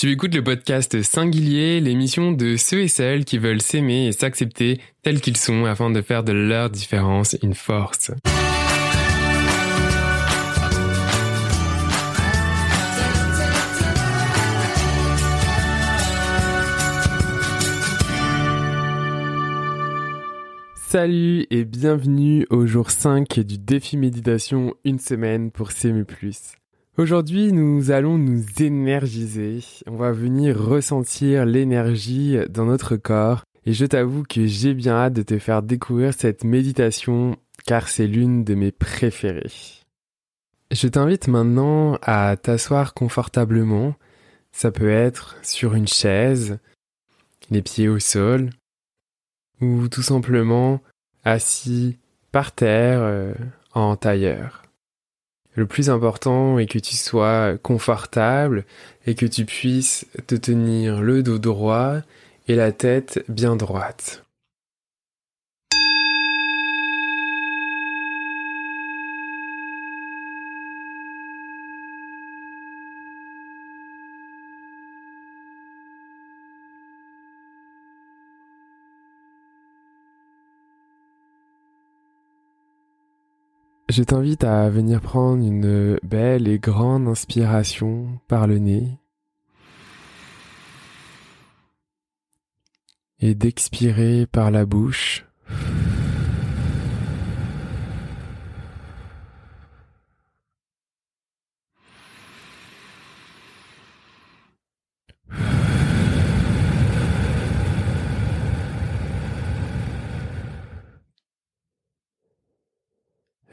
Tu écoutes le podcast Singulier, l'émission de ceux et celles qui veulent s'aimer et s'accepter tels qu'ils sont afin de faire de leur différence une force. Salut et bienvenue au jour 5 du défi méditation une semaine pour s'aimer. Aujourd'hui, nous allons nous énergiser. On va venir ressentir l'énergie dans notre corps. Et je t'avoue que j'ai bien hâte de te faire découvrir cette méditation car c'est l'une de mes préférées. Je t'invite maintenant à t'asseoir confortablement. Ça peut être sur une chaise, les pieds au sol, ou tout simplement assis par terre euh, en tailleur. Le plus important est que tu sois confortable et que tu puisses te tenir le dos droit et la tête bien droite. Je t'invite à venir prendre une belle et grande inspiration par le nez et d'expirer par la bouche.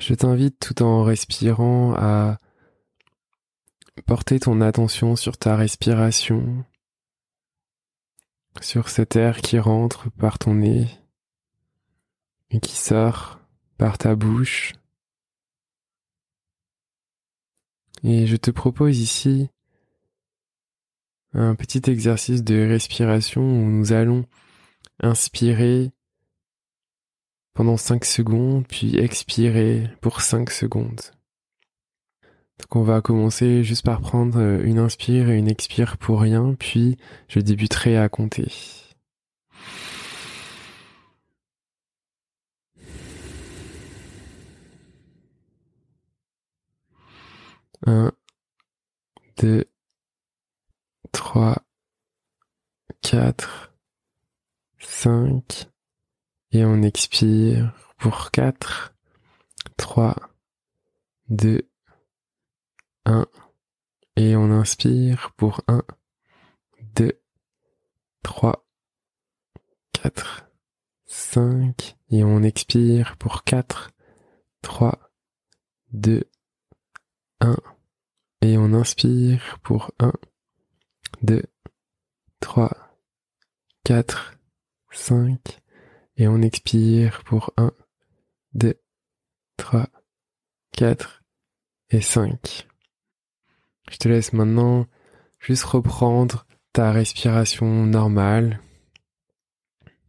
Je t'invite tout en respirant à porter ton attention sur ta respiration, sur cet air qui rentre par ton nez et qui sort par ta bouche. Et je te propose ici un petit exercice de respiration où nous allons inspirer pendant 5 secondes, puis expirer pour 5 secondes. Donc on va commencer juste par prendre euh, une inspire et une expire pour rien, puis je débuterai à compter. Un, deux, trois, quatre, cinq, et on expire pour 4, 3, 2, 1. Et on inspire pour 1, 2, 3, 4, 5. Et on expire pour 4, 3, 2, 1. Et on inspire pour 1, 2, 3, 4, 5. Et on expire pour 1, 2, 3, 4 et 5. Je te laisse maintenant juste reprendre ta respiration normale,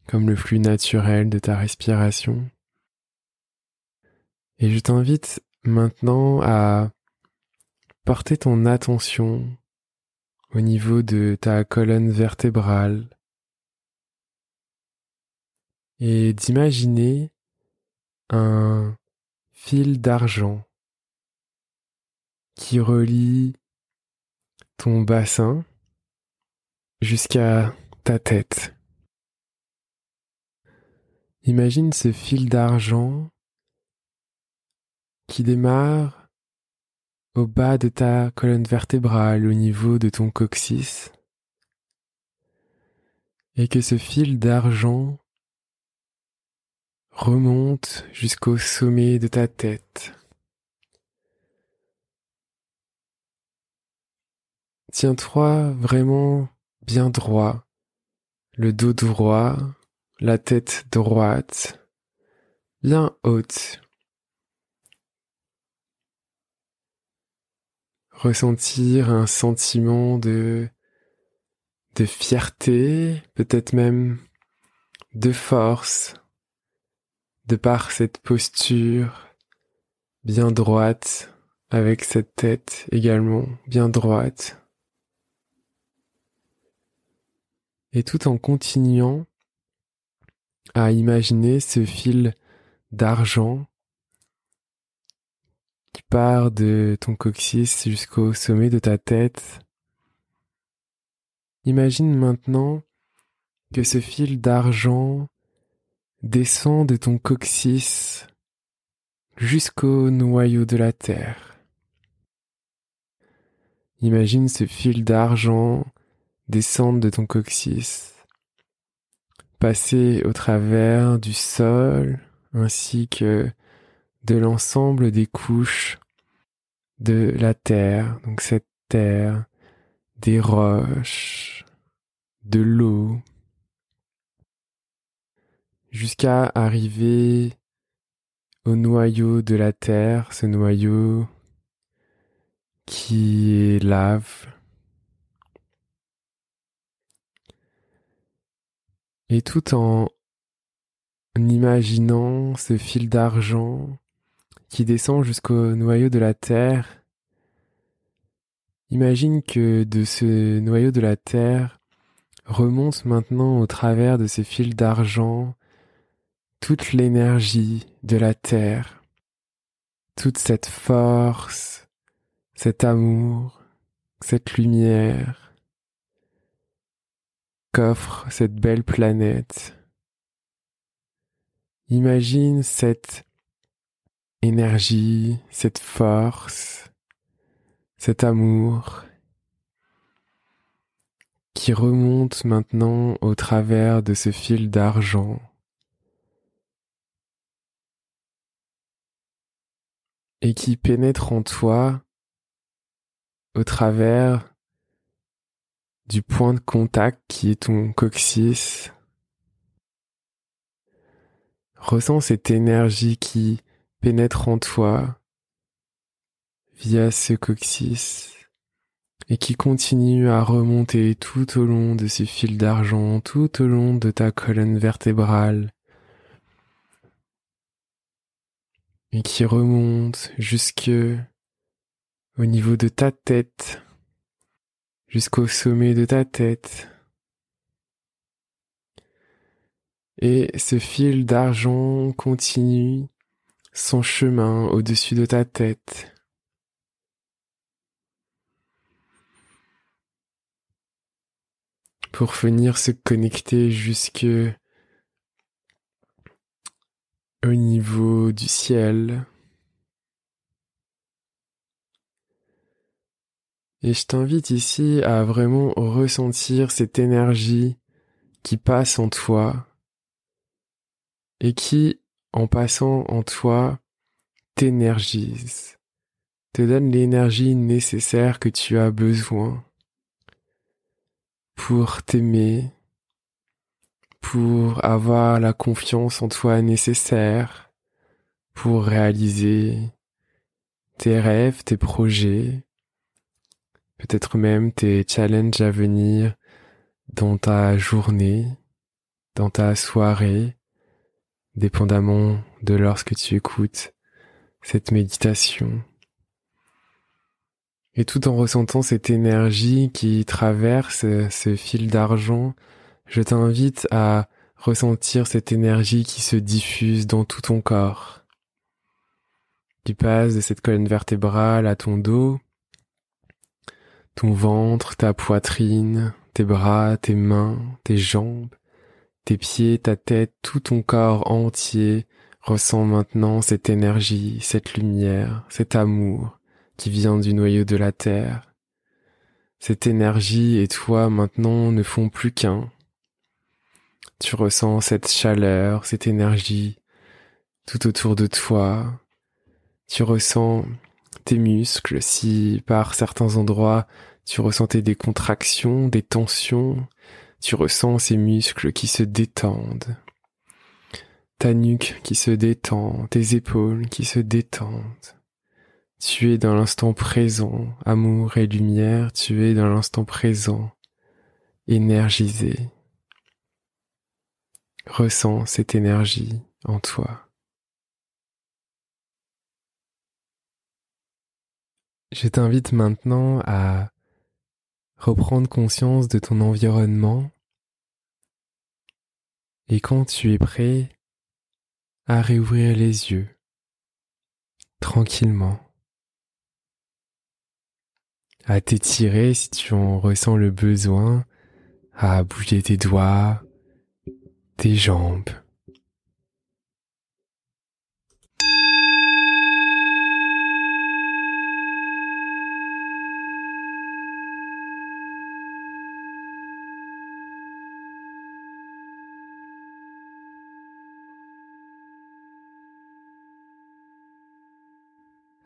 comme le flux naturel de ta respiration. Et je t'invite maintenant à porter ton attention au niveau de ta colonne vertébrale, et d'imaginer un fil d'argent qui relie ton bassin jusqu'à ta tête. Imagine ce fil d'argent qui démarre au bas de ta colonne vertébrale, au niveau de ton coccyx, et que ce fil d'argent remonte jusqu'au sommet de ta tête. Tiens-toi vraiment bien droit, le dos droit, la tête droite, bien haute. Ressentir un sentiment de de fierté, peut-être même de force, de par cette posture bien droite, avec cette tête également bien droite. Et tout en continuant à imaginer ce fil d'argent qui part de ton coccyx jusqu'au sommet de ta tête. Imagine maintenant que ce fil d'argent descend de ton coccyx jusqu'au noyau de la terre. Imagine ce fil d'argent descendre de ton coccyx, passer au travers du sol ainsi que de l'ensemble des couches de la terre, donc cette terre, des roches, de l'eau, jusqu'à arriver au noyau de la terre, ce noyau qui lave. Et tout en imaginant ce fil d'argent qui descend jusqu'au noyau de la terre, imagine que de ce noyau de la terre remonte maintenant au travers de ces fils d'argent toute l'énergie de la terre, toute cette force, cet amour, cette lumière qu'offre cette belle planète. Imagine cette énergie, cette force, cet amour qui remonte maintenant au travers de ce fil d'argent et qui pénètre en toi au travers du point de contact qui est ton coccyx. Ressens cette énergie qui pénètre en toi via ce coccyx et qui continue à remonter tout au long de ce fil d'argent, tout au long de ta colonne vertébrale, et qui remonte jusque au niveau de ta tête, jusqu'au sommet de ta tête. Et ce fil d'argent continue son chemin au-dessus de ta tête. Pour venir se connecter jusque au niveau du ciel. Et je t'invite ici à vraiment ressentir cette énergie qui passe en toi et qui en passant en toi, t'énergise, te donne l'énergie nécessaire que tu as besoin pour t'aimer, pour avoir la confiance en toi nécessaire, pour réaliser tes rêves, tes projets, peut-être même tes challenges à venir dans ta journée, dans ta soirée, dépendamment de lorsque tu écoutes cette méditation. Et tout en ressentant cette énergie qui traverse ce fil d'argent, je t'invite à ressentir cette énergie qui se diffuse dans tout ton corps, qui passe de cette colonne vertébrale à ton dos, ton ventre, ta poitrine, tes bras, tes mains, tes jambes, tes pieds, ta tête, tout ton corps entier ressent maintenant cette énergie, cette lumière, cet amour qui vient du noyau de la terre. Cette énergie et toi maintenant ne font plus qu'un. Tu ressens cette chaleur, cette énergie tout autour de toi. Tu ressens tes muscles si par certains endroits tu ressentais des contractions, des tensions, tu ressens ces muscles qui se détendent, ta nuque qui se détend, tes épaules qui se détendent. Tu es dans l'instant présent, amour et lumière, tu es dans l'instant présent, énergisé. Ressens cette énergie en toi. Je t'invite maintenant à reprendre conscience de ton environnement Et quand tu es prêt à réouvrir les yeux, tranquillement, à t'étirer si tu en ressens le besoin, à bouger tes doigts, tes jambes.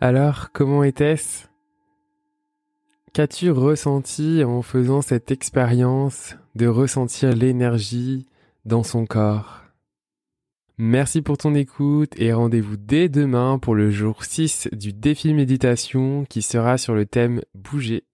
Alors, comment était-ce? Qu'as-tu ressenti en faisant cette expérience de ressentir l'énergie dans son corps Merci pour ton écoute et rendez-vous dès demain pour le jour 6 du défi méditation qui sera sur le thème bouger.